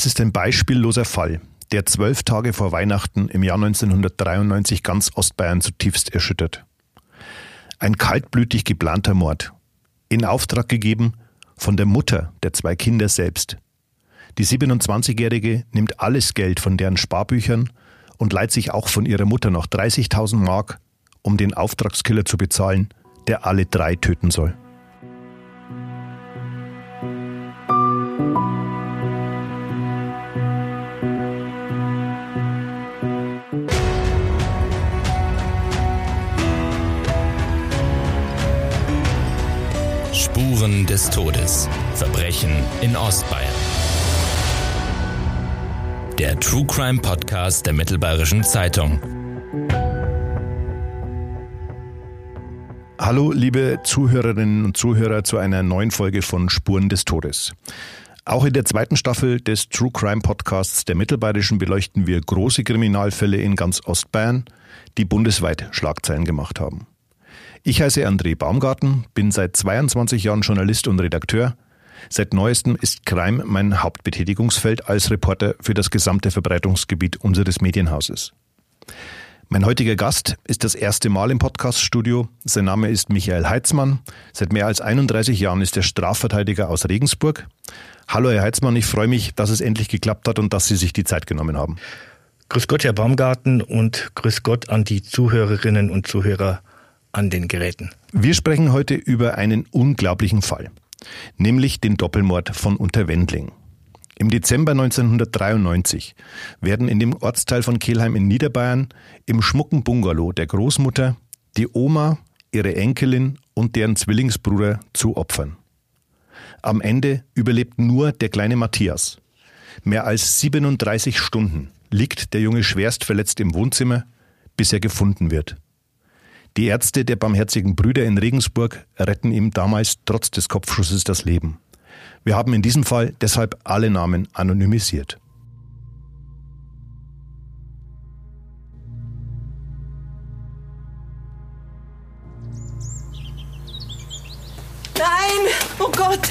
Es ist ein beispielloser Fall, der zwölf Tage vor Weihnachten im Jahr 1993 ganz Ostbayern zutiefst erschüttert. Ein kaltblütig geplanter Mord. In Auftrag gegeben von der Mutter der zwei Kinder selbst. Die 27-Jährige nimmt alles Geld von deren Sparbüchern und leiht sich auch von ihrer Mutter noch 30.000 Mark, um den Auftragskiller zu bezahlen, der alle drei töten soll. Des Todes. Verbrechen in Ostbayern. Der True Crime Podcast der Mittelbayerischen Zeitung. Hallo, liebe Zuhörerinnen und Zuhörer zu einer neuen Folge von Spuren des Todes. Auch in der zweiten Staffel des True Crime Podcasts der Mittelbayerischen beleuchten wir große Kriminalfälle in ganz Ostbayern, die bundesweit Schlagzeilen gemacht haben. Ich heiße André Baumgarten, bin seit 22 Jahren Journalist und Redakteur. Seit neuestem ist Crime mein Hauptbetätigungsfeld als Reporter für das gesamte Verbreitungsgebiet unseres Medienhauses. Mein heutiger Gast ist das erste Mal im Podcaststudio. Sein Name ist Michael Heitzmann. Seit mehr als 31 Jahren ist er Strafverteidiger aus Regensburg. Hallo, Herr Heitzmann, ich freue mich, dass es endlich geklappt hat und dass Sie sich die Zeit genommen haben. Grüß Gott, Herr Baumgarten, und grüß Gott an die Zuhörerinnen und Zuhörer an den Geräten. Wir sprechen heute über einen unglaublichen Fall, nämlich den Doppelmord von Unterwendling. Im Dezember 1993 werden in dem Ortsteil von Kelheim in Niederbayern im schmucken Bungalow der Großmutter die Oma, ihre Enkelin und deren Zwillingsbruder zu Opfern. Am Ende überlebt nur der kleine Matthias. Mehr als 37 Stunden liegt der Junge schwerst verletzt im Wohnzimmer, bis er gefunden wird. Die Ärzte der Barmherzigen Brüder in Regensburg retten ihm damals trotz des Kopfschusses das Leben. Wir haben in diesem Fall deshalb alle Namen anonymisiert. Nein! Oh Gott!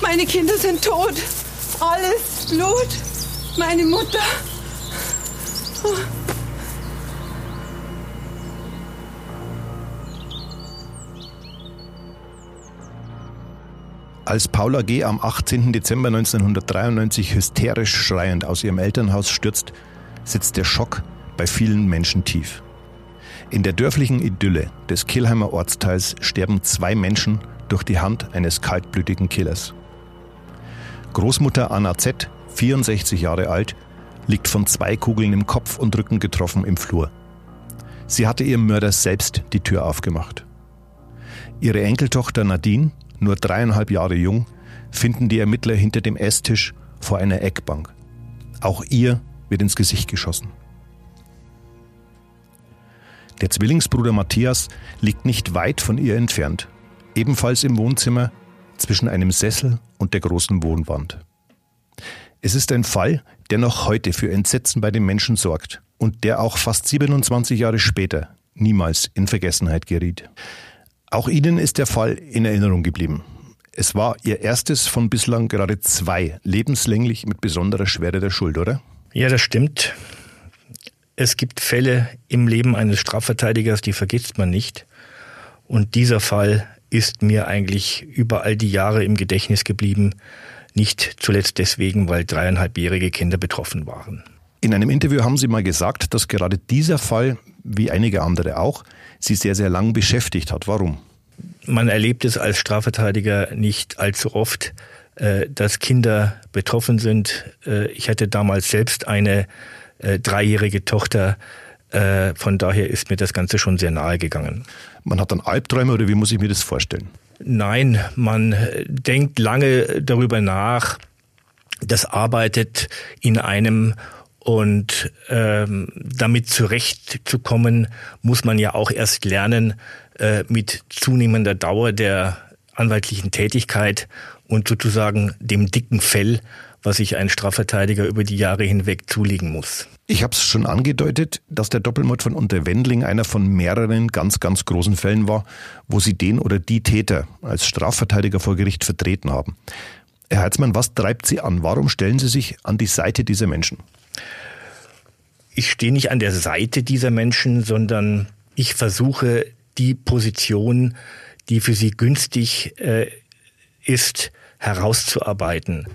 Meine Kinder sind tot! Alles Blut! Meine Mutter! Oh. Als Paula G. am 18. Dezember 1993 hysterisch schreiend aus ihrem Elternhaus stürzt, sitzt der Schock bei vielen Menschen tief. In der dörflichen Idylle des Kilheimer Ortsteils sterben zwei Menschen durch die Hand eines kaltblütigen Killers. Großmutter Anna Z., 64 Jahre alt, liegt von zwei Kugeln im Kopf und Rücken getroffen im Flur. Sie hatte ihrem Mörder selbst die Tür aufgemacht. Ihre Enkeltochter Nadine, nur dreieinhalb Jahre jung, finden die Ermittler hinter dem Esstisch vor einer Eckbank. Auch ihr wird ins Gesicht geschossen. Der Zwillingsbruder Matthias liegt nicht weit von ihr entfernt, ebenfalls im Wohnzimmer zwischen einem Sessel und der großen Wohnwand. Es ist ein Fall, der noch heute für Entsetzen bei den Menschen sorgt und der auch fast 27 Jahre später niemals in Vergessenheit geriet. Auch Ihnen ist der Fall in Erinnerung geblieben. Es war Ihr erstes von bislang gerade zwei, lebenslänglich mit besonderer Schwere der Schuld, oder? Ja, das stimmt. Es gibt Fälle im Leben eines Strafverteidigers, die vergisst man nicht. Und dieser Fall ist mir eigentlich über all die Jahre im Gedächtnis geblieben. Nicht zuletzt deswegen, weil dreieinhalbjährige Kinder betroffen waren. In einem Interview haben Sie mal gesagt, dass gerade dieser Fall, wie einige andere auch, Sie sehr, sehr lang beschäftigt hat. Warum? Man erlebt es als Strafverteidiger nicht allzu oft, äh, dass Kinder betroffen sind. Äh, ich hatte damals selbst eine äh, dreijährige Tochter. Von daher ist mir das Ganze schon sehr nahe gegangen. Man hat dann Albträume oder wie muss ich mir das vorstellen? Nein, man denkt lange darüber nach. Das arbeitet in einem und ähm, damit zurechtzukommen, muss man ja auch erst lernen, äh, mit zunehmender Dauer der anwaltlichen Tätigkeit und sozusagen dem dicken Fell, was sich ein Strafverteidiger über die Jahre hinweg zulegen muss. Ich habe es schon angedeutet, dass der Doppelmord von Unterwendling einer von mehreren ganz, ganz großen Fällen war, wo Sie den oder die Täter als Strafverteidiger vor Gericht vertreten haben. Herr Heizmann, was treibt Sie an? Warum stellen Sie sich an die Seite dieser Menschen? Ich stehe nicht an der Seite dieser Menschen, sondern ich versuche die Position, die für sie günstig äh, ist, herauszuarbeiten.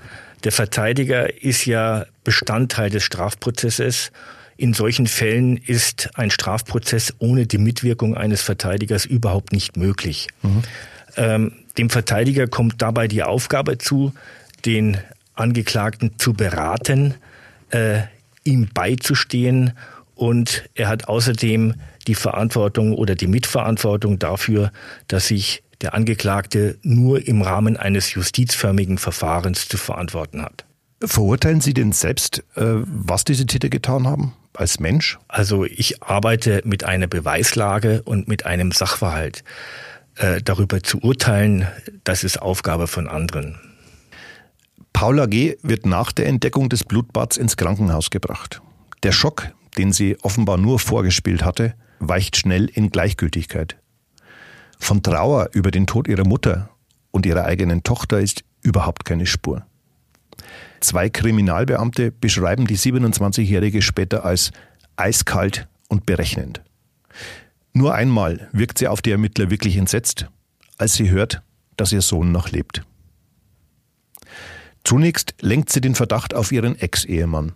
Der Verteidiger ist ja Bestandteil des Strafprozesses. In solchen Fällen ist ein Strafprozess ohne die Mitwirkung eines Verteidigers überhaupt nicht möglich. Mhm. Ähm, dem Verteidiger kommt dabei die Aufgabe zu, den Angeklagten zu beraten, äh, ihm beizustehen und er hat außerdem die Verantwortung oder die Mitverantwortung dafür, dass sich der Angeklagte nur im Rahmen eines justizförmigen Verfahrens zu verantworten hat. Verurteilen Sie denn selbst, äh, was diese Täter getan haben? Als Mensch? Also ich arbeite mit einer Beweislage und mit einem Sachverhalt. Äh, darüber zu urteilen, das ist Aufgabe von anderen. Paula G. wird nach der Entdeckung des Blutbads ins Krankenhaus gebracht. Der Schock, den sie offenbar nur vorgespielt hatte, weicht schnell in Gleichgültigkeit. Von Trauer über den Tod ihrer Mutter und ihrer eigenen Tochter ist überhaupt keine Spur. Zwei Kriminalbeamte beschreiben die 27-Jährige später als eiskalt und berechnend. Nur einmal wirkt sie auf die Ermittler wirklich entsetzt, als sie hört, dass ihr Sohn noch lebt. Zunächst lenkt sie den Verdacht auf ihren Ex-Ehemann.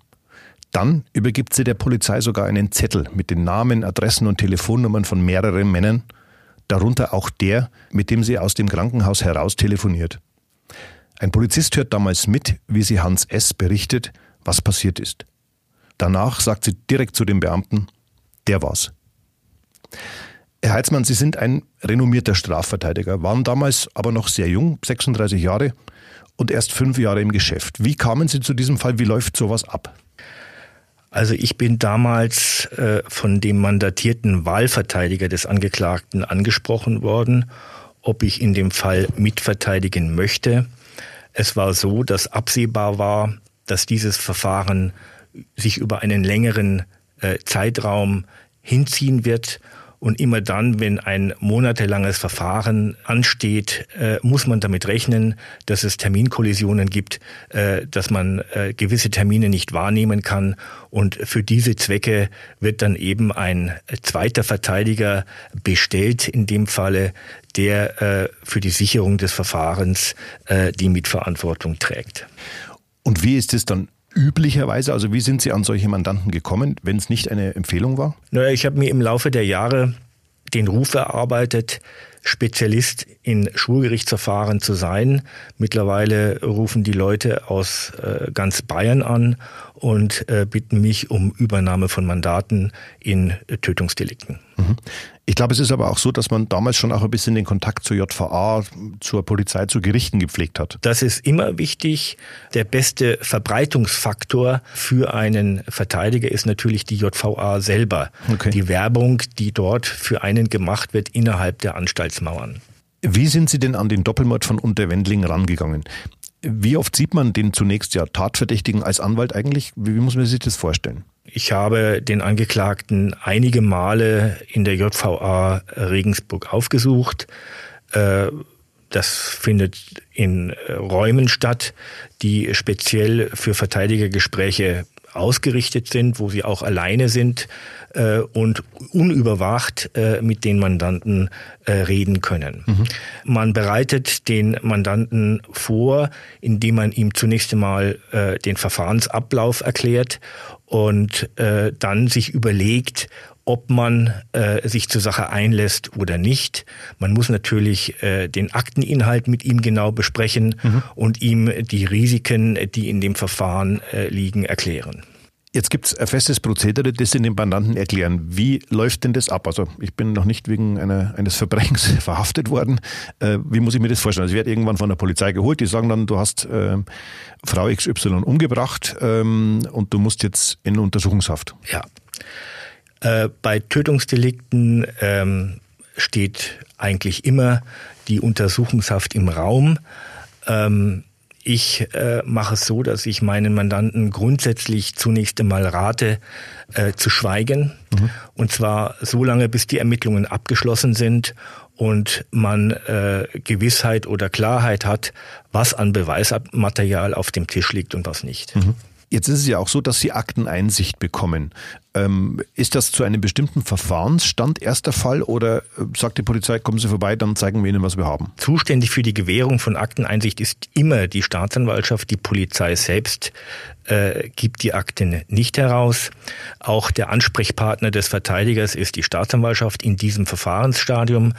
Dann übergibt sie der Polizei sogar einen Zettel mit den Namen, Adressen und Telefonnummern von mehreren Männern, darunter auch der, mit dem sie aus dem Krankenhaus heraus telefoniert. Ein Polizist hört damals mit, wie sie Hans S. berichtet, was passiert ist. Danach sagt sie direkt zu dem Beamten, der war's. Herr Heitzmann, Sie sind ein renommierter Strafverteidiger, waren damals aber noch sehr jung, 36 Jahre und erst fünf Jahre im Geschäft. Wie kamen Sie zu diesem Fall? Wie läuft sowas ab? Also ich bin damals äh, von dem mandatierten Wahlverteidiger des Angeklagten angesprochen worden, ob ich in dem Fall mitverteidigen möchte. Es war so, dass absehbar war, dass dieses Verfahren sich über einen längeren äh, Zeitraum hinziehen wird und immer dann, wenn ein monatelanges Verfahren ansteht, äh, muss man damit rechnen, dass es Terminkollisionen gibt, äh, dass man äh, gewisse Termine nicht wahrnehmen kann. Und für diese Zwecke wird dann eben ein zweiter Verteidiger bestellt, in dem Falle, der für die Sicherung des Verfahrens die Mitverantwortung trägt. Und wie ist es dann üblicherweise? Also wie sind Sie an solche Mandanten gekommen, wenn es nicht eine Empfehlung war? Naja, ich habe mir im Laufe der Jahre den Ruf erarbeitet, Spezialist in Schwurgerichtsverfahren zu sein. Mittlerweile rufen die Leute aus äh, ganz Bayern an und äh, bitten mich um Übernahme von Mandaten in äh, Tötungsdelikten. Mhm. Ich glaube, es ist aber auch so, dass man damals schon auch ein bisschen den Kontakt zur JVA, zur Polizei, zu Gerichten gepflegt hat. Das ist immer wichtig. Der beste Verbreitungsfaktor für einen Verteidiger ist natürlich die JVA selber. Okay. Die Werbung, die dort für einen gemacht wird innerhalb der Anstaltsmauern. Wie sind Sie denn an den Doppelmord von Unterwendling rangegangen? Wie oft sieht man den zunächst ja Tatverdächtigen als Anwalt eigentlich? Wie muss man sich das vorstellen? Ich habe den Angeklagten einige Male in der JVA Regensburg aufgesucht. Äh, das findet in Räumen statt, die speziell für Verteidigergespräche ausgerichtet sind, wo sie auch alleine sind äh, und unüberwacht äh, mit den Mandanten äh, reden können. Mhm. Man bereitet den Mandanten vor, indem man ihm zunächst einmal äh, den Verfahrensablauf erklärt und äh, dann sich überlegt, ob man äh, sich zur Sache einlässt oder nicht. Man muss natürlich äh, den Akteninhalt mit ihm genau besprechen mhm. und ihm die Risiken, die in dem Verfahren äh, liegen, erklären. Jetzt gibt es ein festes Prozedere, das Sie den Mandanten erklären. Wie läuft denn das ab? Also ich bin noch nicht wegen einer, eines Verbrechens verhaftet worden. Äh, wie muss ich mir das vorstellen? Also ich werde irgendwann von der Polizei geholt. Die sagen dann, du hast äh, Frau XY umgebracht ähm, und du musst jetzt in Untersuchungshaft. Ja. Äh, bei Tötungsdelikten ähm, steht eigentlich immer die Untersuchungshaft im Raum. Ähm, ich äh, mache es so, dass ich meinen Mandanten grundsätzlich zunächst einmal rate, äh, zu schweigen. Mhm. Und zwar so lange, bis die Ermittlungen abgeschlossen sind und man äh, Gewissheit oder Klarheit hat, was an Beweismaterial auf dem Tisch liegt und was nicht. Mhm. Jetzt ist es ja auch so, dass Sie Akteneinsicht bekommen. Ähm, ist das zu einem bestimmten Verfahrensstand erster Fall oder äh, sagt die Polizei, kommen Sie vorbei, dann zeigen wir Ihnen, was wir haben? Zuständig für die Gewährung von Akteneinsicht ist immer die Staatsanwaltschaft. Die Polizei selbst äh, gibt die Akten nicht heraus. Auch der Ansprechpartner des Verteidigers ist die Staatsanwaltschaft in diesem Verfahrensstadium.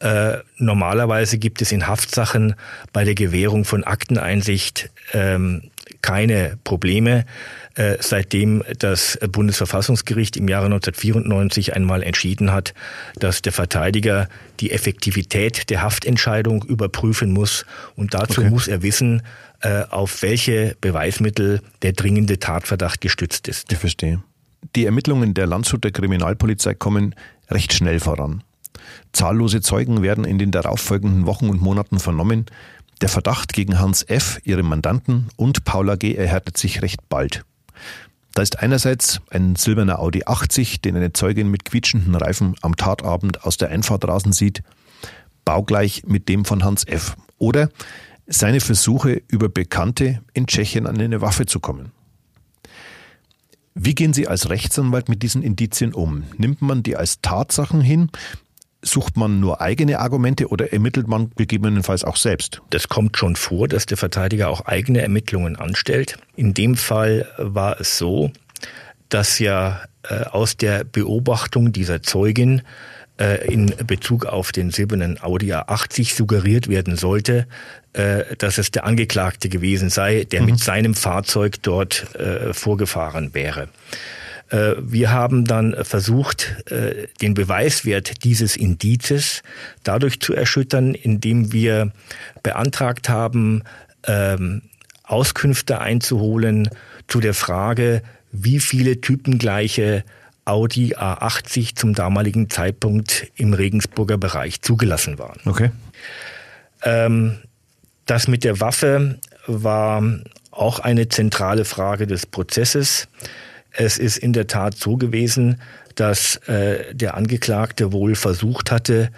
Äh, normalerweise gibt es in Haftsachen bei der Gewährung von Akteneinsicht ähm, keine Probleme, äh, seitdem das Bundesverfassungsgericht im Jahre 1994 einmal entschieden hat, dass der Verteidiger die Effektivität der Haftentscheidung überprüfen muss. Und dazu okay. muss er wissen, äh, auf welche Beweismittel der dringende Tatverdacht gestützt ist. Ich verstehe. Die Ermittlungen der Landshuter Kriminalpolizei kommen recht schnell voran. Zahllose Zeugen werden in den darauffolgenden Wochen und Monaten vernommen. Der Verdacht gegen Hans F., ihrem Mandanten, und Paula G. erhärtet sich recht bald. Da ist einerseits ein silberner Audi 80, den eine Zeugin mit quietschenden Reifen am Tatabend aus der Einfahrt rasen sieht, baugleich mit dem von Hans F. Oder seine Versuche, über Bekannte in Tschechien an eine Waffe zu kommen. Wie gehen Sie als Rechtsanwalt mit diesen Indizien um? Nimmt man die als Tatsachen hin? Sucht man nur eigene Argumente oder ermittelt man gegebenenfalls auch selbst? Das kommt schon vor, dass der Verteidiger auch eigene Ermittlungen anstellt. In dem Fall war es so, dass ja äh, aus der Beobachtung dieser Zeugin äh, in Bezug auf den silbernen Audi A80 suggeriert werden sollte, äh, dass es der Angeklagte gewesen sei, der mhm. mit seinem Fahrzeug dort äh, vorgefahren wäre. Äh, wir haben dann versucht, äh, den Beweiswert dieses Indizes dadurch zu erschüttern, indem wir beantragt haben, ähm, Auskünfte einzuholen zu der Frage, wie viele typengleiche Audi A80 zum damaligen Zeitpunkt im Regensburger Bereich zugelassen waren. Okay. Ähm, das mit der Waffe war auch eine zentrale Frage des Prozesses. Es ist in der Tat so gewesen, dass äh, der Angeklagte wohl versucht hatte,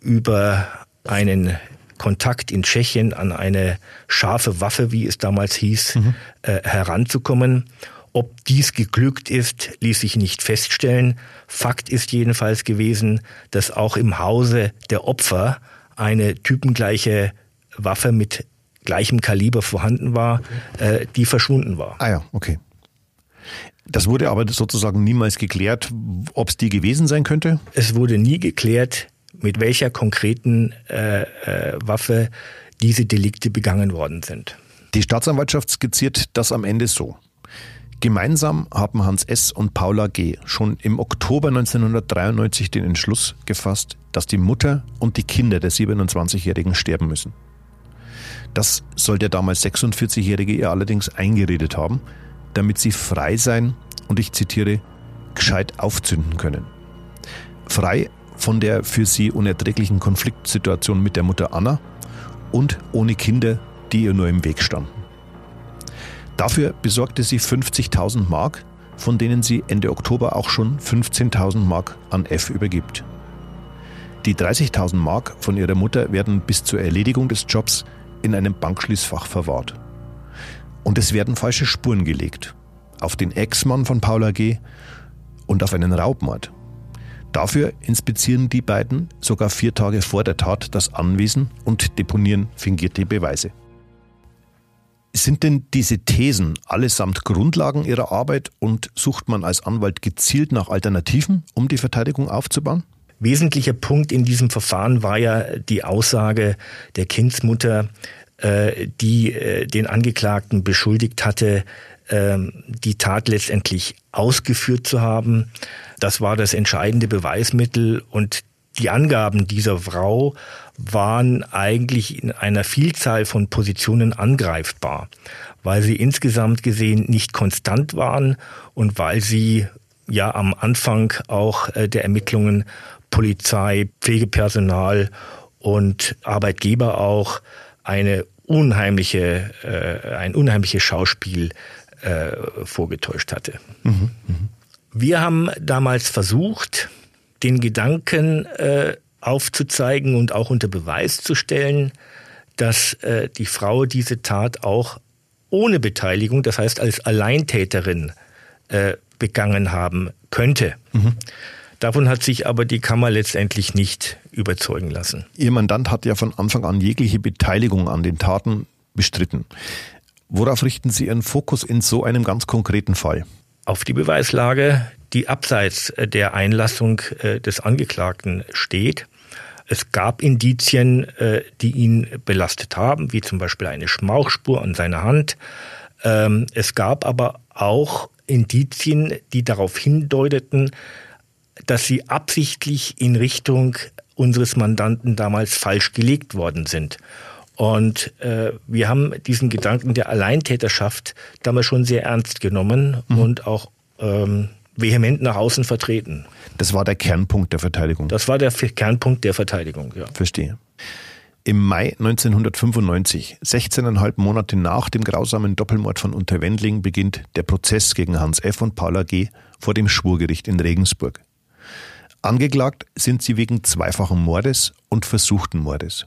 über einen Kontakt in Tschechien an eine scharfe Waffe, wie es damals hieß, mhm. äh, heranzukommen. Ob dies geglückt ist, ließ sich nicht feststellen. Fakt ist jedenfalls gewesen, dass auch im Hause der Opfer eine typengleiche Waffe mit gleichem Kaliber vorhanden war, äh, die verschwunden war. Ah ja, okay. Das wurde aber sozusagen niemals geklärt, ob es die gewesen sein könnte? Es wurde nie geklärt, mit welcher konkreten äh, äh, Waffe diese Delikte begangen worden sind. Die Staatsanwaltschaft skizziert das am Ende so. Gemeinsam haben Hans S. und Paula G. schon im Oktober 1993 den Entschluss gefasst, dass die Mutter und die Kinder der 27-Jährigen sterben müssen. Das soll der damals 46-Jährige ihr allerdings eingeredet haben, damit sie frei sein und ich zitiere, gescheit aufzünden können. Frei von der für sie unerträglichen Konfliktsituation mit der Mutter Anna und ohne Kinder, die ihr nur im Weg standen. Dafür besorgte sie 50.000 Mark, von denen sie Ende Oktober auch schon 15.000 Mark an F übergibt. Die 30.000 Mark von ihrer Mutter werden bis zur Erledigung des Jobs in einem Bankschließfach verwahrt. Und es werden falsche Spuren gelegt. Auf den Ex-Mann von Paula G. und auf einen Raubmord. Dafür inspizieren die beiden sogar vier Tage vor der Tat das Anwesen und deponieren fingierte Beweise. Sind denn diese Thesen allesamt Grundlagen Ihrer Arbeit und sucht man als Anwalt gezielt nach Alternativen, um die Verteidigung aufzubauen? Wesentlicher Punkt in diesem Verfahren war ja die Aussage der Kindsmutter, die äh, den Angeklagten beschuldigt hatte, ähm, die Tat letztendlich ausgeführt zu haben. Das war das entscheidende Beweismittel und die Angaben dieser Frau waren eigentlich in einer Vielzahl von Positionen angreifbar, weil sie insgesamt gesehen nicht konstant waren und weil sie ja am Anfang auch äh, der Ermittlungen Polizei, Pflegepersonal und Arbeitgeber auch eine unheimliche, äh, ein unheimliches Schauspiel äh, vorgetäuscht hatte. Mhm, mh. Wir haben damals versucht, den Gedanken äh, aufzuzeigen und auch unter Beweis zu stellen, dass äh, die Frau diese Tat auch ohne Beteiligung, das heißt als Alleintäterin, äh, begangen haben könnte. Mhm. Davon hat sich aber die Kammer letztendlich nicht überzeugen lassen. Ihr Mandant hat ja von Anfang an jegliche Beteiligung an den Taten bestritten. Worauf richten Sie Ihren Fokus in so einem ganz konkreten Fall? Auf die Beweislage, die abseits der Einlassung äh, des Angeklagten steht. Es gab Indizien, äh, die ihn belastet haben, wie zum Beispiel eine Schmauchspur an seiner Hand. Ähm, es gab aber auch Indizien, die darauf hindeuteten, dass sie absichtlich in Richtung unseres Mandanten damals falsch gelegt worden sind. Und äh, wir haben diesen Gedanken der Alleintäterschaft damals schon sehr ernst genommen mhm. und auch ähm, vehement nach außen vertreten. Das war der Kernpunkt der Verteidigung. Das war der Kernpunkt der Verteidigung, ja. Verstehe. Im Mai 1995, 16,5 Monate nach dem grausamen Doppelmord von Unterwendling, beginnt der Prozess gegen Hans F. und Paula G. vor dem Schwurgericht in Regensburg. Angeklagt sind sie wegen zweifachen Mordes und versuchten Mordes.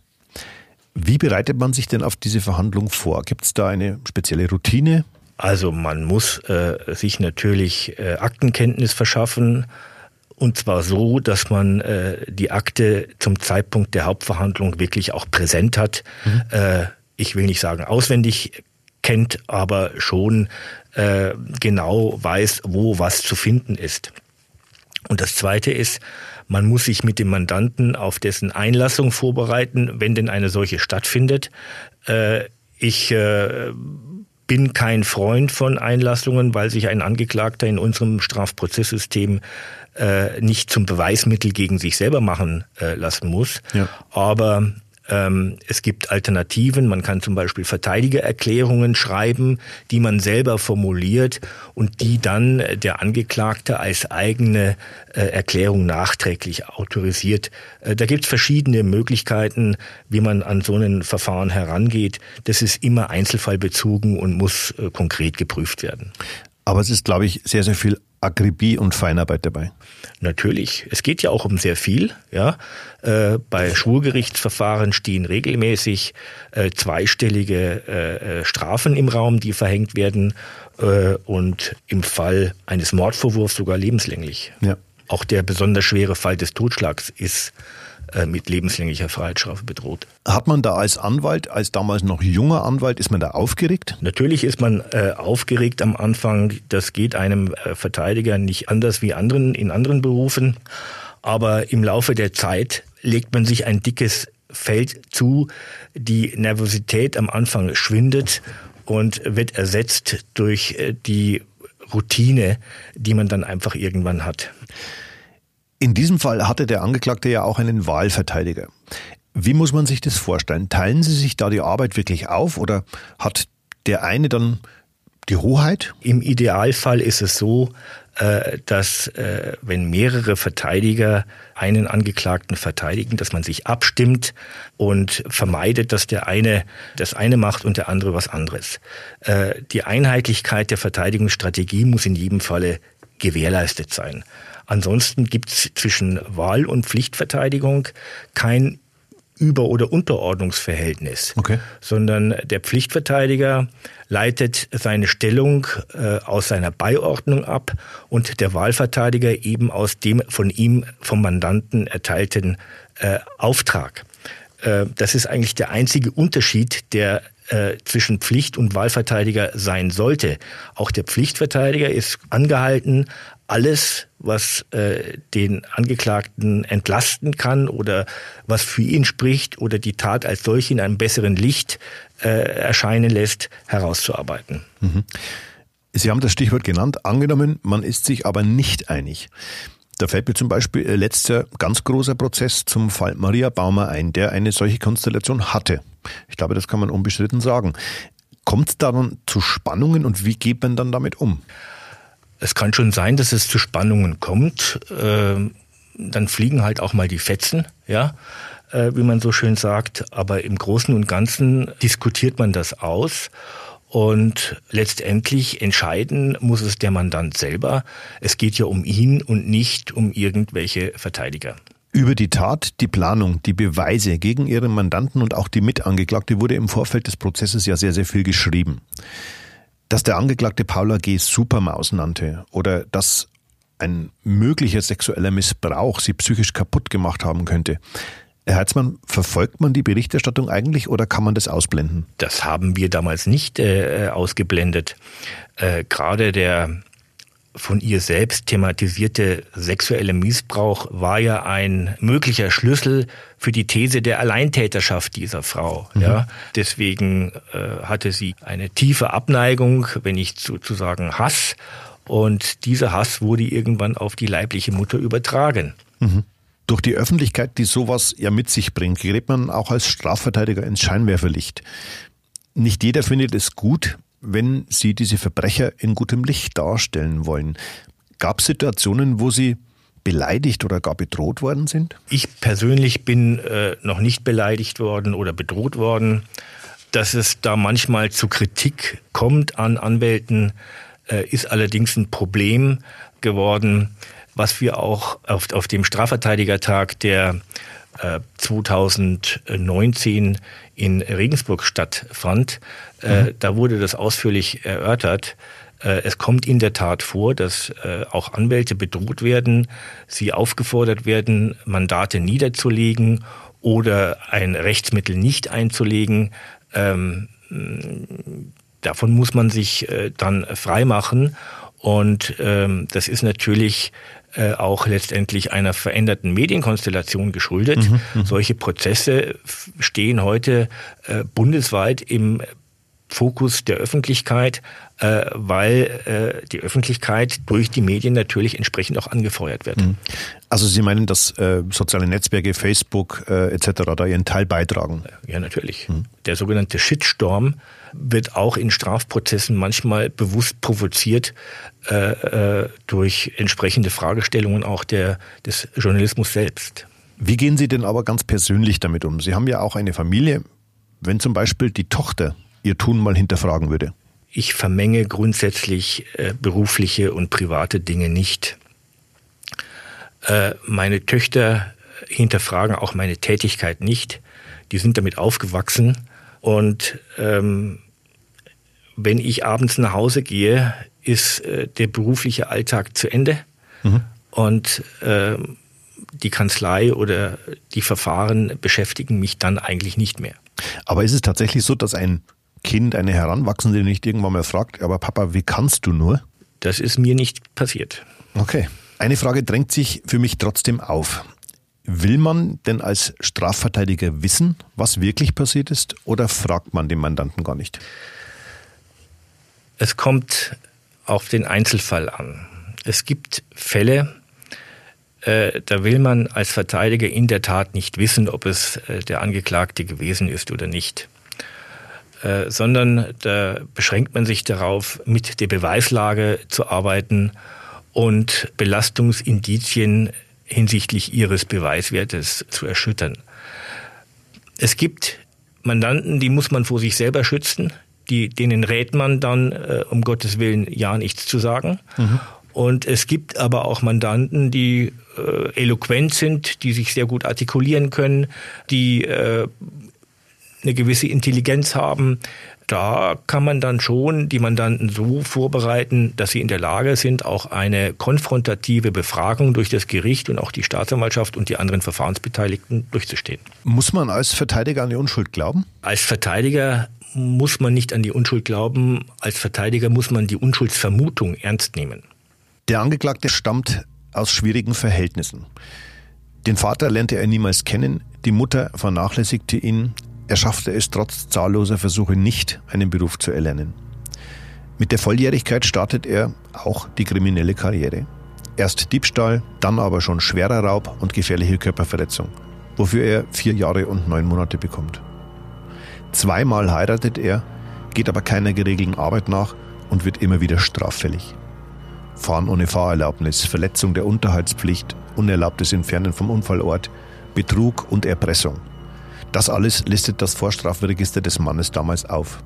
Wie bereitet man sich denn auf diese Verhandlung vor? Gibt es da eine spezielle Routine? Also man muss äh, sich natürlich äh, Aktenkenntnis verschaffen. Und zwar so, dass man äh, die Akte zum Zeitpunkt der Hauptverhandlung wirklich auch präsent hat. Mhm. Äh, ich will nicht sagen auswendig kennt, aber schon äh, genau weiß, wo was zu finden ist. Und das Zweite ist, man muss sich mit dem Mandanten auf dessen Einlassung vorbereiten, wenn denn eine solche stattfindet. Äh, ich äh, bin kein Freund von Einlassungen, weil sich ein Angeklagter in unserem Strafprozesssystem äh, nicht zum Beweismittel gegen sich selber machen lassen muss. Ja. Aber es gibt Alternativen. Man kann zum Beispiel Verteidigererklärungen schreiben, die man selber formuliert und die dann der Angeklagte als eigene äh, Erklärung nachträglich autorisiert. Äh, da gibt es verschiedene Möglichkeiten, wie man an so ein Verfahren herangeht. Das ist immer einzelfallbezogen und muss äh, konkret geprüft werden. Aber es ist, glaube ich, sehr, sehr viel Akribie und Feinarbeit dabei. Natürlich. Es geht ja auch um sehr viel. Ja, äh, bei Schwurgerichtsverfahren stehen regelmäßig äh, zweistellige äh, äh Strafen im Raum, die verhängt werden äh, und im Fall eines Mordvorwurfs sogar lebenslänglich. Ja. Auch der besonders schwere Fall des Totschlags ist mit lebenslänglicher Freiheitsstrafe bedroht. Hat man da als Anwalt, als damals noch junger Anwalt, ist man da aufgeregt? Natürlich ist man äh, aufgeregt am Anfang. Das geht einem äh, Verteidiger nicht anders wie anderen in anderen Berufen. Aber im Laufe der Zeit legt man sich ein dickes Feld zu. Die Nervosität am Anfang schwindet und wird ersetzt durch äh, die Routine, die man dann einfach irgendwann hat. In diesem Fall hatte der Angeklagte ja auch einen Wahlverteidiger. Wie muss man sich das vorstellen? Teilen Sie sich da die Arbeit wirklich auf oder hat der eine dann die Hoheit? Im Idealfall ist es so, äh, dass äh, wenn mehrere Verteidiger einen Angeklagten verteidigen, dass man sich abstimmt und vermeidet, dass der eine das eine macht und der andere was anderes. Äh, die Einheitlichkeit der Verteidigungsstrategie muss in jedem Falle gewährleistet sein. Ansonsten gibt es zwischen Wahl- und Pflichtverteidigung kein Über- oder Unterordnungsverhältnis, okay. sondern der Pflichtverteidiger leitet seine Stellung äh, aus seiner Beiordnung ab und der Wahlverteidiger eben aus dem von ihm vom Mandanten erteilten äh, Auftrag. Äh, das ist eigentlich der einzige Unterschied, der äh, zwischen Pflicht und Wahlverteidiger sein sollte. Auch der Pflichtverteidiger ist angehalten, alles, was äh, den Angeklagten entlasten kann oder was für ihn spricht oder die Tat als solche in einem besseren Licht äh, erscheinen lässt, herauszuarbeiten. Mhm. Sie haben das Stichwort genannt. Angenommen, man ist sich aber nicht einig. Da fällt mir zum Beispiel äh, letzter ganz großer Prozess zum Fall Maria Baumer ein, der eine solche Konstellation hatte. Ich glaube, das kann man unbestritten sagen. Kommt es da dann zu Spannungen und wie geht man dann damit um? Es kann schon sein, dass es zu Spannungen kommt. Ähm, dann fliegen halt auch mal die Fetzen, ja, äh, wie man so schön sagt. Aber im Großen und Ganzen diskutiert man das aus. Und letztendlich entscheiden muss es der Mandant selber. Es geht ja um ihn und nicht um irgendwelche Verteidiger. Über die Tat, die Planung, die Beweise gegen ihren Mandanten und auch die Mitangeklagte wurde im Vorfeld des Prozesses ja sehr, sehr viel geschrieben. Dass der Angeklagte Paula G. Supermaus nannte oder dass ein möglicher sexueller Missbrauch sie psychisch kaputt gemacht haben könnte. Herr Heizmann, verfolgt man die Berichterstattung eigentlich oder kann man das ausblenden? Das haben wir damals nicht äh, ausgeblendet. Äh, Gerade der von ihr selbst thematisierte sexuelle Missbrauch war ja ein möglicher Schlüssel für die These der Alleintäterschaft dieser Frau. Mhm. Ja, deswegen äh, hatte sie eine tiefe Abneigung, wenn nicht sozusagen Hass. Und dieser Hass wurde irgendwann auf die leibliche Mutter übertragen. Mhm. Durch die Öffentlichkeit, die sowas ja mit sich bringt, gerät man auch als Strafverteidiger ins Scheinwerferlicht. Nicht jeder findet es gut, wenn Sie diese Verbrecher in gutem Licht darstellen wollen. Gab es Situationen, wo Sie beleidigt oder gar bedroht worden sind? Ich persönlich bin äh, noch nicht beleidigt worden oder bedroht worden. Dass es da manchmal zu Kritik kommt an Anwälten, äh, ist allerdings ein Problem geworden, was wir auch auf, auf dem Strafverteidigertag, der äh, 2019 in Regensburg stattfand, äh, mhm. da wurde das ausführlich erörtert. Äh, es kommt in der Tat vor, dass äh, auch Anwälte bedroht werden, sie aufgefordert werden, Mandate niederzulegen oder ein Rechtsmittel nicht einzulegen. Ähm, davon muss man sich dann freimachen. Und ähm, das ist natürlich äh, auch letztendlich einer veränderten Medienkonstellation geschuldet. Mhm, mhm, Solche Prozesse stehen heute äh, bundesweit im Fokus der Öffentlichkeit, äh, weil äh, die Öffentlichkeit durch die Medien natürlich entsprechend auch angefeuert wird. Mhm. Also Sie meinen, dass äh, soziale Netzwerke, Facebook äh, etc. da ihren Teil beitragen? Ja, natürlich. Mhm. Der sogenannte Shitstorm wird auch in Strafprozessen manchmal bewusst provoziert äh, äh, durch entsprechende Fragestellungen auch der, des Journalismus selbst. Wie gehen Sie denn aber ganz persönlich damit um? Sie haben ja auch eine Familie. Wenn zum Beispiel die Tochter ihr Tun mal hinterfragen würde? Ich vermenge grundsätzlich äh, berufliche und private Dinge nicht. Äh, meine Töchter hinterfragen auch meine Tätigkeit nicht. Die sind damit aufgewachsen. Und ähm, wenn ich abends nach Hause gehe, ist äh, der berufliche Alltag zu Ende. Mhm. Und äh, die Kanzlei oder die Verfahren beschäftigen mich dann eigentlich nicht mehr. Aber ist es tatsächlich so, dass ein Kind, eine Heranwachsende nicht irgendwann mal fragt, aber Papa, wie kannst du nur? Das ist mir nicht passiert. Okay. Eine Frage drängt sich für mich trotzdem auf. Will man denn als Strafverteidiger wissen, was wirklich passiert ist, oder fragt man den Mandanten gar nicht? Es kommt auf den Einzelfall an. Es gibt Fälle, äh, da will man als Verteidiger in der Tat nicht wissen, ob es äh, der Angeklagte gewesen ist oder nicht. Äh, sondern da beschränkt man sich darauf, mit der Beweislage zu arbeiten und Belastungsindizien hinsichtlich ihres Beweiswertes zu erschüttern. Es gibt Mandanten, die muss man vor sich selber schützen, die, denen rät man dann, äh, um Gottes Willen, ja nichts zu sagen. Mhm. Und es gibt aber auch Mandanten, die äh, eloquent sind, die sich sehr gut artikulieren können, die äh, eine gewisse Intelligenz haben, da kann man dann schon die Mandanten so vorbereiten, dass sie in der Lage sind, auch eine konfrontative Befragung durch das Gericht und auch die Staatsanwaltschaft und die anderen Verfahrensbeteiligten durchzustehen. Muss man als Verteidiger an die Unschuld glauben? Als Verteidiger muss man nicht an die Unschuld glauben. Als Verteidiger muss man die Unschuldsvermutung ernst nehmen. Der Angeklagte stammt aus schwierigen Verhältnissen. Den Vater lernte er niemals kennen, die Mutter vernachlässigte ihn, er schaffte es trotz zahlloser Versuche nicht, einen Beruf zu erlernen. Mit der Volljährigkeit startet er auch die kriminelle Karriere. Erst Diebstahl, dann aber schon schwerer Raub und gefährliche Körperverletzung, wofür er vier Jahre und neun Monate bekommt. Zweimal heiratet er, geht aber keiner geregelten Arbeit nach und wird immer wieder straffällig. Fahren ohne Fahrerlaubnis, Verletzung der Unterhaltspflicht, unerlaubtes Entfernen vom Unfallort, Betrug und Erpressung – das alles listet das Vorstrafregister des Mannes damals auf.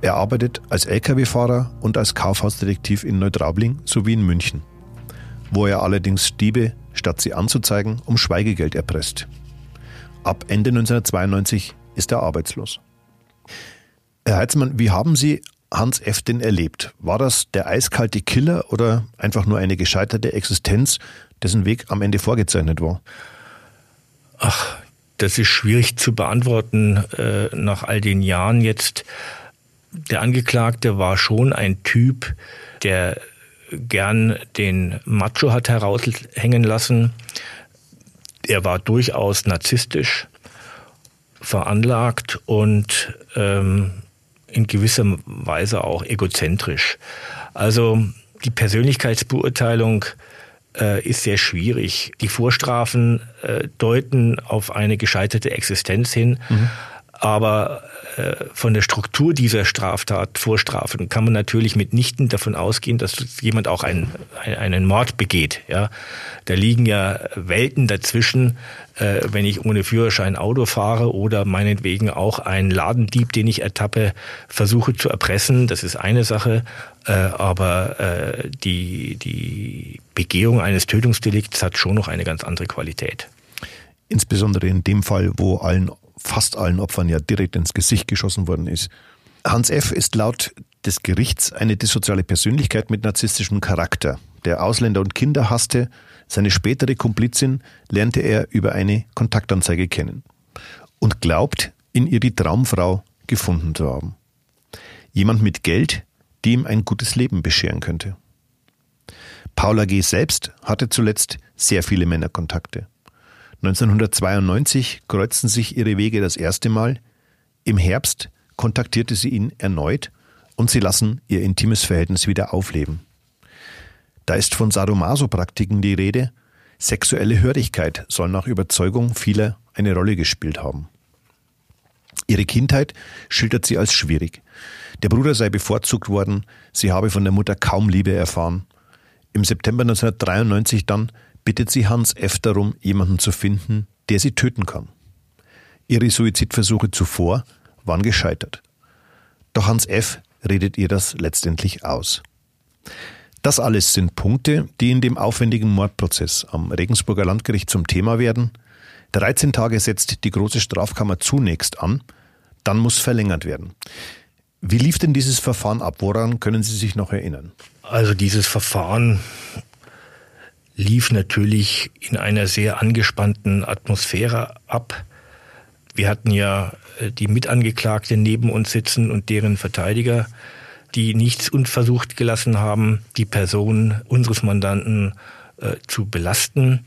Er arbeitet als Lkw-Fahrer und als Kaufhausdetektiv in Neutraubling sowie in München, wo er allerdings Diebe, statt sie anzuzeigen, um Schweigegeld erpresst. Ab Ende 1992 ist er arbeitslos. Herr Heitzmann, wie haben Sie Hans F. denn erlebt? War das der eiskalte Killer oder einfach nur eine gescheiterte Existenz, dessen Weg am Ende vorgezeichnet war? Ach, das ist schwierig zu beantworten äh, nach all den Jahren jetzt. Der Angeklagte war schon ein Typ, der gern den Macho hat heraushängen lassen. Er war durchaus narzisstisch veranlagt und ähm, in gewisser Weise auch egozentrisch. Also die Persönlichkeitsbeurteilung äh, ist sehr schwierig. Die Vorstrafen äh, deuten auf eine gescheiterte Existenz hin. Mhm. Aber von der Struktur dieser Straftat, Vorstrafen, kann man natürlich mitnichten davon ausgehen, dass jemand auch einen, einen Mord begeht. Ja, da liegen ja Welten dazwischen, äh, wenn ich ohne Führerschein Auto fahre oder meinetwegen auch einen Ladendieb, den ich ertappe, versuche zu erpressen. Das ist eine Sache, äh, aber äh, die die Begehung eines Tötungsdelikts hat schon noch eine ganz andere Qualität. Insbesondere in dem Fall, wo allen fast allen Opfern ja direkt ins Gesicht geschossen worden ist. Hans F. ist laut des Gerichts eine dissoziale Persönlichkeit mit narzisstischem Charakter, der Ausländer und Kinder hasste. Seine spätere Komplizin lernte er über eine Kontaktanzeige kennen und glaubt, in ihr die Traumfrau gefunden zu haben. Jemand mit Geld, die ihm ein gutes Leben bescheren könnte. Paula G. selbst hatte zuletzt sehr viele Männerkontakte. 1992 kreuzten sich ihre Wege das erste Mal. Im Herbst kontaktierte sie ihn erneut und sie lassen ihr intimes Verhältnis wieder aufleben. Da ist von Sadomaso-Praktiken die Rede. Sexuelle Hörigkeit soll nach Überzeugung vieler eine Rolle gespielt haben. Ihre Kindheit schildert sie als schwierig. Der Bruder sei bevorzugt worden, sie habe von der Mutter kaum Liebe erfahren. Im September 1993 dann bittet sie Hans F. darum, jemanden zu finden, der sie töten kann. Ihre Suizidversuche zuvor waren gescheitert. Doch Hans F. redet ihr das letztendlich aus. Das alles sind Punkte, die in dem aufwendigen Mordprozess am Regensburger Landgericht zum Thema werden. 13 Tage setzt die große Strafkammer zunächst an, dann muss verlängert werden. Wie lief denn dieses Verfahren ab? Woran können Sie sich noch erinnern? Also dieses Verfahren lief natürlich in einer sehr angespannten Atmosphäre ab. Wir hatten ja äh, die Mitangeklagte neben uns sitzen und deren Verteidiger, die nichts unversucht gelassen haben, die Person unseres Mandanten äh, zu belasten.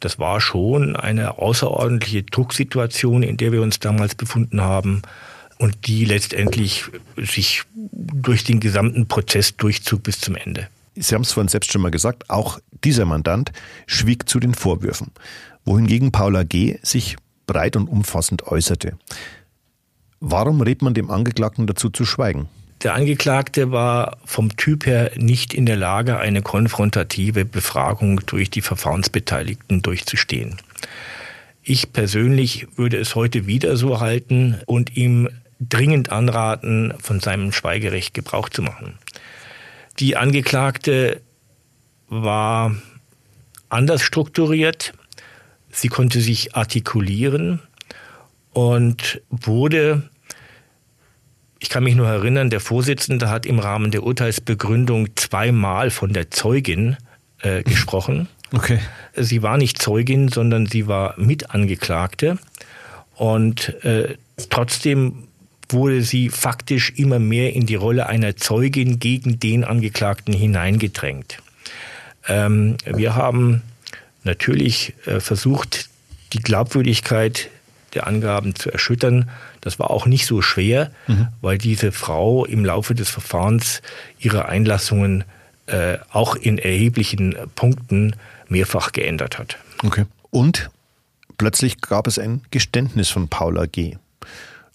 Das war schon eine außerordentliche Drucksituation, in der wir uns damals befunden haben und die letztendlich sich durch den gesamten Prozess durchzog bis zum Ende. Sie haben es vorhin selbst schon mal gesagt, auch dieser Mandant schwieg zu den Vorwürfen, wohingegen Paula G. sich breit und umfassend äußerte. Warum rät man dem Angeklagten dazu zu schweigen? Der Angeklagte war vom Typ her nicht in der Lage, eine konfrontative Befragung durch die Verfahrensbeteiligten durchzustehen. Ich persönlich würde es heute wieder so halten und ihm dringend anraten, von seinem Schweigerecht Gebrauch zu machen. Die Angeklagte war anders strukturiert. Sie konnte sich artikulieren und wurde, ich kann mich nur erinnern, der Vorsitzende hat im Rahmen der Urteilsbegründung zweimal von der Zeugin äh, gesprochen. Okay. Sie war nicht Zeugin, sondern sie war Mitangeklagte. Und äh, trotzdem wurde sie faktisch immer mehr in die Rolle einer Zeugin gegen den Angeklagten hineingedrängt. Ähm, wir haben natürlich äh, versucht, die Glaubwürdigkeit der Angaben zu erschüttern. Das war auch nicht so schwer, mhm. weil diese Frau im Laufe des Verfahrens ihre Einlassungen äh, auch in erheblichen Punkten mehrfach geändert hat. Okay. Und plötzlich gab es ein Geständnis von Paula G.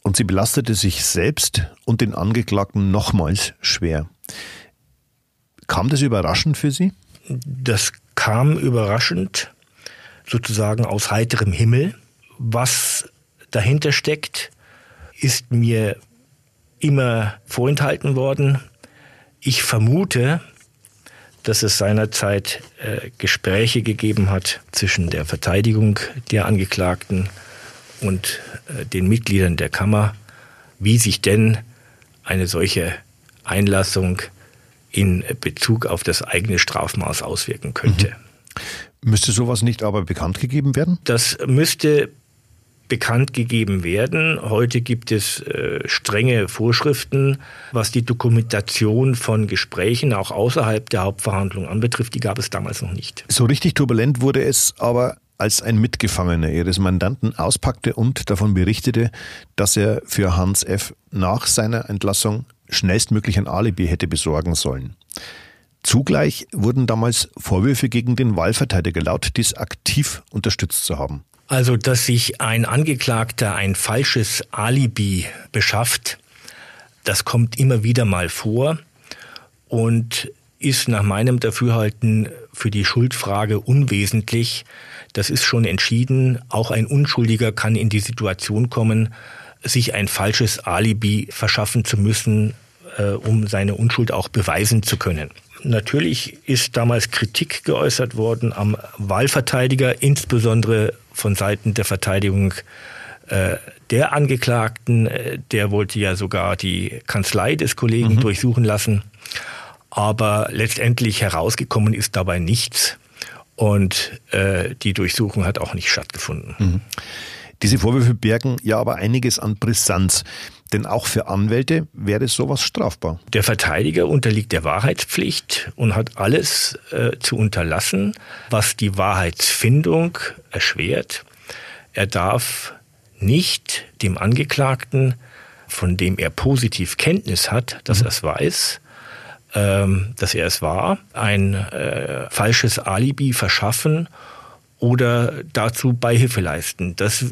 Und sie belastete sich selbst und den Angeklagten nochmals schwer. Kam das überraschend für Sie? Das kam überraschend, sozusagen aus heiterem Himmel. Was dahinter steckt, ist mir immer vorenthalten worden. Ich vermute, dass es seinerzeit äh, Gespräche gegeben hat zwischen der Verteidigung der Angeklagten und den Mitgliedern der Kammer, wie sich denn eine solche Einlassung in Bezug auf das eigene Strafmaß auswirken könnte. Mhm. Müsste sowas nicht aber bekannt gegeben werden? Das müsste bekannt gegeben werden. Heute gibt es äh, strenge Vorschriften, was die Dokumentation von Gesprächen auch außerhalb der Hauptverhandlung anbetrifft. Die gab es damals noch nicht. So richtig turbulent wurde es aber als ein Mitgefangener ihres Mandanten auspackte und davon berichtete, dass er für Hans F. nach seiner Entlassung schnellstmöglich ein Alibi hätte besorgen sollen. Zugleich wurden damals Vorwürfe gegen den Wahlverteidiger laut, dies aktiv unterstützt zu haben. Also, dass sich ein Angeklagter ein falsches Alibi beschafft, das kommt immer wieder mal vor und ist nach meinem Dafürhalten für die Schuldfrage unwesentlich. Das ist schon entschieden. Auch ein Unschuldiger kann in die Situation kommen, sich ein falsches Alibi verschaffen zu müssen, äh, um seine Unschuld auch beweisen zu können. Natürlich ist damals Kritik geäußert worden am Wahlverteidiger, insbesondere von Seiten der Verteidigung äh, der Angeklagten. Äh, der wollte ja sogar die Kanzlei des Kollegen mhm. durchsuchen lassen. Aber letztendlich herausgekommen ist dabei nichts. Und äh, die Durchsuchung hat auch nicht stattgefunden. Mhm. Diese Vorwürfe bergen ja aber einiges an Brisanz. Denn auch für Anwälte wäre sowas strafbar. Der Verteidiger unterliegt der Wahrheitspflicht und hat alles äh, zu unterlassen, was die Wahrheitsfindung erschwert. Er darf nicht dem Angeklagten, von dem er positiv Kenntnis hat, dass mhm. er es weiß, ähm, dass er es war, ein äh, falsches Alibi verschaffen oder dazu Beihilfe leisten. Das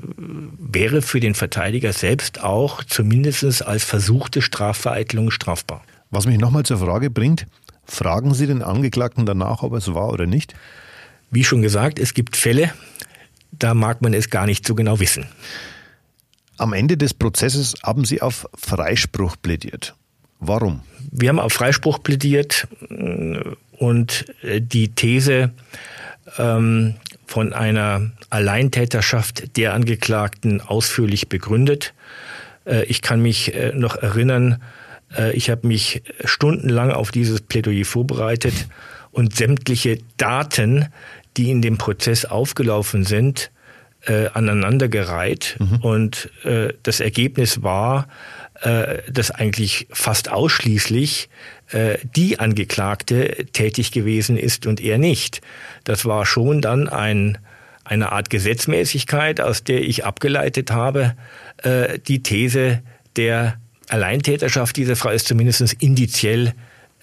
wäre für den Verteidiger selbst auch zumindest als versuchte Strafvereitelung strafbar. Was mich nochmal zur Frage bringt, fragen Sie den Angeklagten danach, ob es war oder nicht? Wie schon gesagt, es gibt Fälle, da mag man es gar nicht so genau wissen. Am Ende des Prozesses haben Sie auf Freispruch plädiert. Warum? Wir haben auf Freispruch plädiert äh, und äh, die These, ähm, von einer Alleintäterschaft der Angeklagten ausführlich begründet. Äh, ich kann mich äh, noch erinnern, äh, ich habe mich stundenlang auf dieses Plädoyer vorbereitet und sämtliche Daten, die in dem Prozess aufgelaufen sind, aneinandergereiht. Mhm. Und das Ergebnis war, dass eigentlich fast ausschließlich äh, die Angeklagte tätig gewesen ist und er nicht. Das war schon dann ein, eine Art Gesetzmäßigkeit, aus der ich abgeleitet habe, äh, die These der Alleintäterschaft dieser Frau ist zumindest indiziell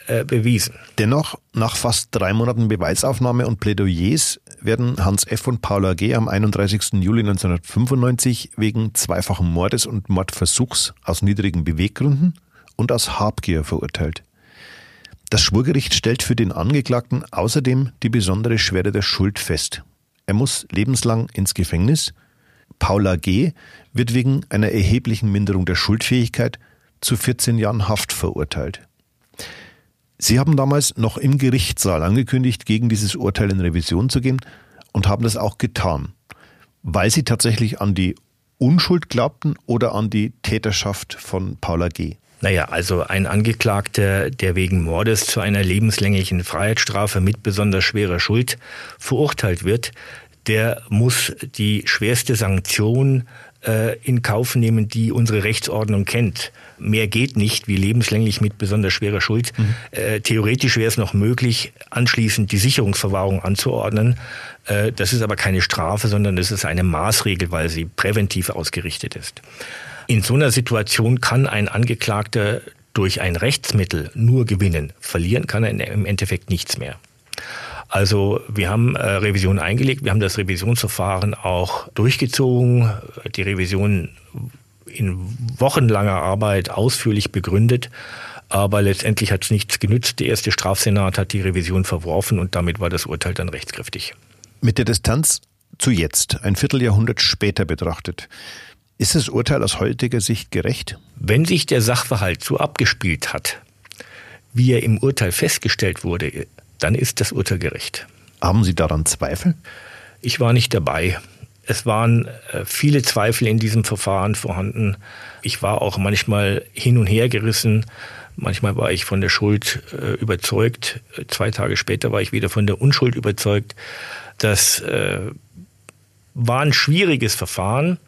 äh, bewiesen. Dennoch, nach fast drei Monaten Beweisaufnahme und Plädoyers werden Hans F. und Paula G. am 31. Juli 1995 wegen zweifachen Mordes und Mordversuchs aus niedrigen Beweggründen und aus Habgier verurteilt. Das Schwurgericht stellt für den Angeklagten außerdem die besondere Schwere der Schuld fest. Er muss lebenslang ins Gefängnis. Paula G. wird wegen einer erheblichen Minderung der Schuldfähigkeit zu 14 Jahren Haft verurteilt. Sie haben damals noch im Gerichtssaal angekündigt, gegen dieses Urteil in Revision zu gehen und haben das auch getan, weil Sie tatsächlich an die Unschuld glaubten oder an die Täterschaft von Paula G. Naja, also ein Angeklagter, der wegen Mordes zu einer lebenslänglichen Freiheitsstrafe mit besonders schwerer Schuld verurteilt wird, der muss die schwerste Sanktion äh, in Kauf nehmen, die unsere Rechtsordnung kennt. Mehr geht nicht, wie lebenslänglich mit besonders schwerer Schuld. Mhm. Äh, theoretisch wäre es noch möglich, anschließend die Sicherungsverwahrung anzuordnen. Äh, das ist aber keine Strafe, sondern das ist eine Maßregel, weil sie präventiv ausgerichtet ist. In so einer Situation kann ein Angeklagter durch ein Rechtsmittel nur gewinnen. Verlieren kann er im Endeffekt nichts mehr. Also wir haben äh, Revision eingelegt, wir haben das Revisionsverfahren auch durchgezogen, die Revision in wochenlanger Arbeit ausführlich begründet, aber letztendlich hat es nichts genützt. Der erste Strafsenat hat die Revision verworfen und damit war das Urteil dann rechtskräftig. Mit der Distanz zu jetzt, ein Vierteljahrhundert später betrachtet, ist das Urteil aus heutiger Sicht gerecht? Wenn sich der Sachverhalt so abgespielt hat, wie er im Urteil festgestellt wurde, dann ist das Urteil gerecht. Haben Sie daran Zweifel? Ich war nicht dabei. Es waren äh, viele Zweifel in diesem Verfahren vorhanden. Ich war auch manchmal hin und her gerissen. Manchmal war ich von der Schuld äh, überzeugt. Zwei Tage später war ich wieder von der Unschuld überzeugt. Das äh, war ein schwieriges Verfahren.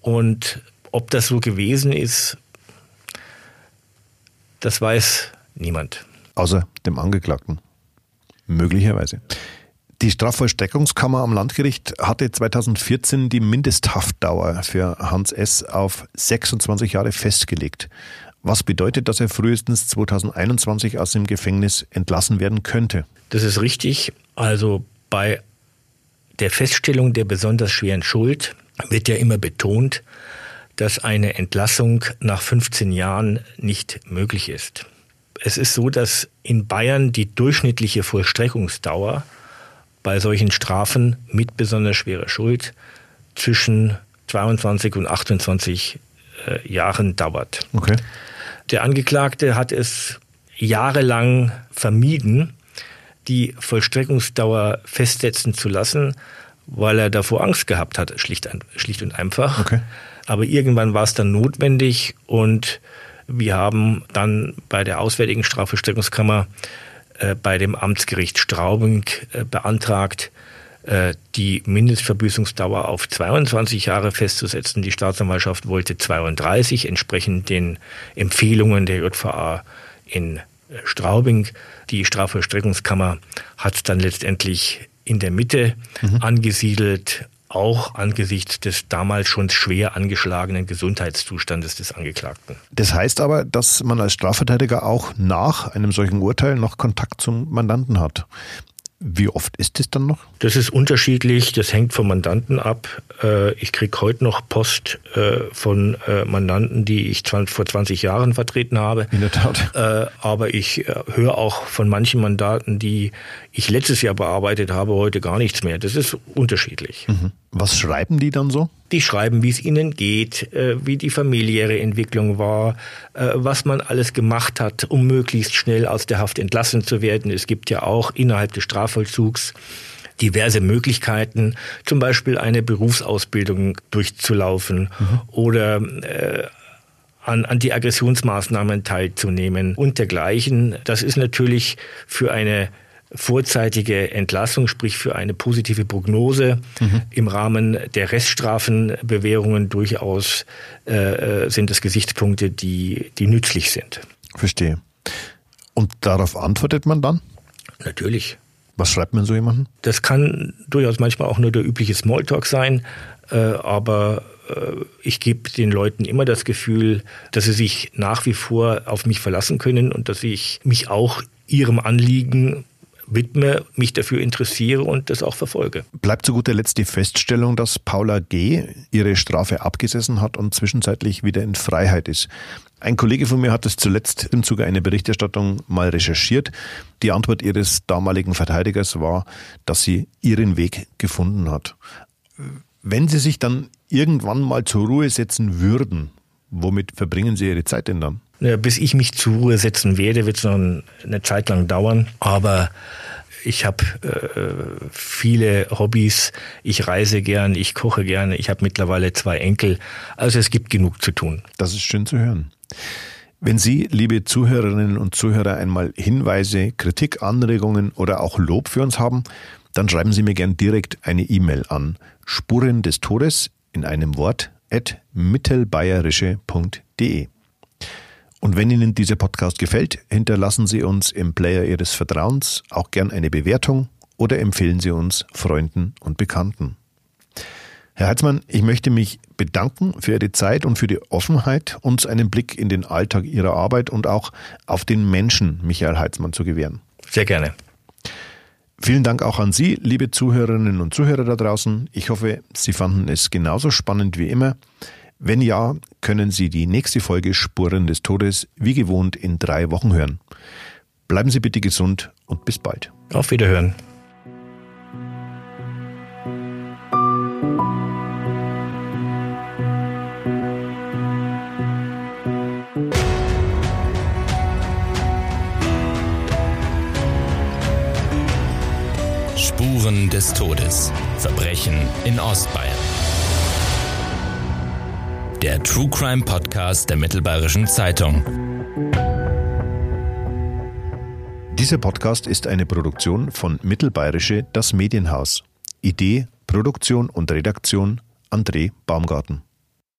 Und ob das so gewesen ist, das weiß niemand. Außer dem Angeklagten. Möglicherweise. Die Strafvollstreckungskammer am Landgericht hatte 2014 die Mindesthaftdauer für Hans S. auf 26 Jahre festgelegt. Was bedeutet, dass er frühestens 2021 aus dem Gefängnis entlassen werden könnte? Das ist richtig. Also bei der Feststellung der besonders schweren Schuld wird ja immer betont, dass eine Entlassung nach 15 Jahren nicht möglich ist. Es ist so, dass in Bayern die durchschnittliche Vollstreckungsdauer bei solchen Strafen mit besonders schwerer Schuld zwischen 22 und 28 äh, Jahren dauert. Okay. Der Angeklagte hat es jahrelang vermieden, die Vollstreckungsdauer festsetzen zu lassen, weil er davor Angst gehabt hat, schlicht, schlicht und einfach. Okay. Aber irgendwann war es dann notwendig und wir haben dann bei der Auswärtigen Strafvollstreckungskammer äh, bei dem Amtsgericht Straubing äh, beantragt, äh, die Mindestverbüßungsdauer auf 22 Jahre festzusetzen. Die Staatsanwaltschaft wollte 32, entsprechend den Empfehlungen der JVA in Straubing. Die Strafvollstreckungskammer hat dann letztendlich in der Mitte mhm. angesiedelt, auch angesichts des damals schon schwer angeschlagenen Gesundheitszustandes des Angeklagten. Das heißt aber, dass man als Strafverteidiger auch nach einem solchen Urteil noch Kontakt zum Mandanten hat. Wie oft ist es dann noch? Das ist unterschiedlich, das hängt vom Mandanten ab. Äh, ich kriege heute noch Post äh, von äh, Mandanten, die ich vor 20 Jahren vertreten habe. In der Tat. Aber ich höre auch von manchen Mandaten, die ich letztes Jahr bearbeitet habe, heute gar nichts mehr. Das ist unterschiedlich. Mhm. Was schreiben die dann so? Die schreiben, wie es ihnen geht, äh, wie die familiäre Entwicklung war, äh, was man alles gemacht hat, um möglichst schnell aus der Haft entlassen zu werden. Es gibt ja auch innerhalb des Strafvollzugs diverse Möglichkeiten, zum Beispiel eine Berufsausbildung durchzulaufen mhm. oder äh, an Antiaggressionsmaßnahmen teilzunehmen und dergleichen. Das ist natürlich für eine vorzeitige Entlassung, sprich für eine positive Prognose mhm. im Rahmen der Reststrafenbewährungen durchaus äh, äh, sind das Gesichtspunkte, die, die nützlich sind. Verstehe. Und darauf antwortet man dann? Natürlich. Was schreibt man so jemanden? Das kann durchaus manchmal auch nur der übliche Smalltalk sein, äh, aber äh, ich gebe den Leuten immer das Gefühl, dass sie sich nach wie vor auf mich verlassen können und dass ich mich auch ihrem Anliegen widme, mich dafür interessiere und das auch verfolge. Bleibt zu guter Letzt die Feststellung, dass Paula G. ihre Strafe abgesessen hat und zwischenzeitlich wieder in Freiheit ist. Ein Kollege von mir hat es zuletzt im Zuge einer Berichterstattung mal recherchiert. Die Antwort ihres damaligen Verteidigers war, dass sie ihren Weg gefunden hat. Wenn Sie sich dann irgendwann mal zur Ruhe setzen würden, womit verbringen Sie Ihre Zeit denn dann? Bis ich mich zur Ruhe setzen werde, wird es noch eine Zeit lang dauern. Aber ich habe äh, viele Hobbys. Ich reise gern, ich koche gerne. Ich habe mittlerweile zwei Enkel. Also es gibt genug zu tun. Das ist schön zu hören. Wenn Sie, liebe Zuhörerinnen und Zuhörer, einmal Hinweise, Kritik, Anregungen oder auch Lob für uns haben, dann schreiben Sie mir gern direkt eine E-Mail an Spuren des Todes in einem Wort at mittelbayerische.de. Und wenn Ihnen dieser Podcast gefällt, hinterlassen Sie uns im Player Ihres Vertrauens auch gern eine Bewertung oder empfehlen Sie uns Freunden und Bekannten. Herr Heitzmann, ich möchte mich bedanken für Ihre Zeit und für die Offenheit, uns einen Blick in den Alltag Ihrer Arbeit und auch auf den Menschen Michael Heitzmann zu gewähren. Sehr gerne. Vielen Dank auch an Sie, liebe Zuhörerinnen und Zuhörer da draußen. Ich hoffe, Sie fanden es genauso spannend wie immer. Wenn ja, können Sie die nächste Folge Spuren des Todes wie gewohnt in drei Wochen hören. Bleiben Sie bitte gesund und bis bald. Auf Wiederhören. Spuren des Todes. Verbrechen in Ostbayern. Der True Crime Podcast der Mittelbayerischen Zeitung. Dieser Podcast ist eine Produktion von Mittelbayerische Das Medienhaus. Idee, Produktion und Redaktion André Baumgarten.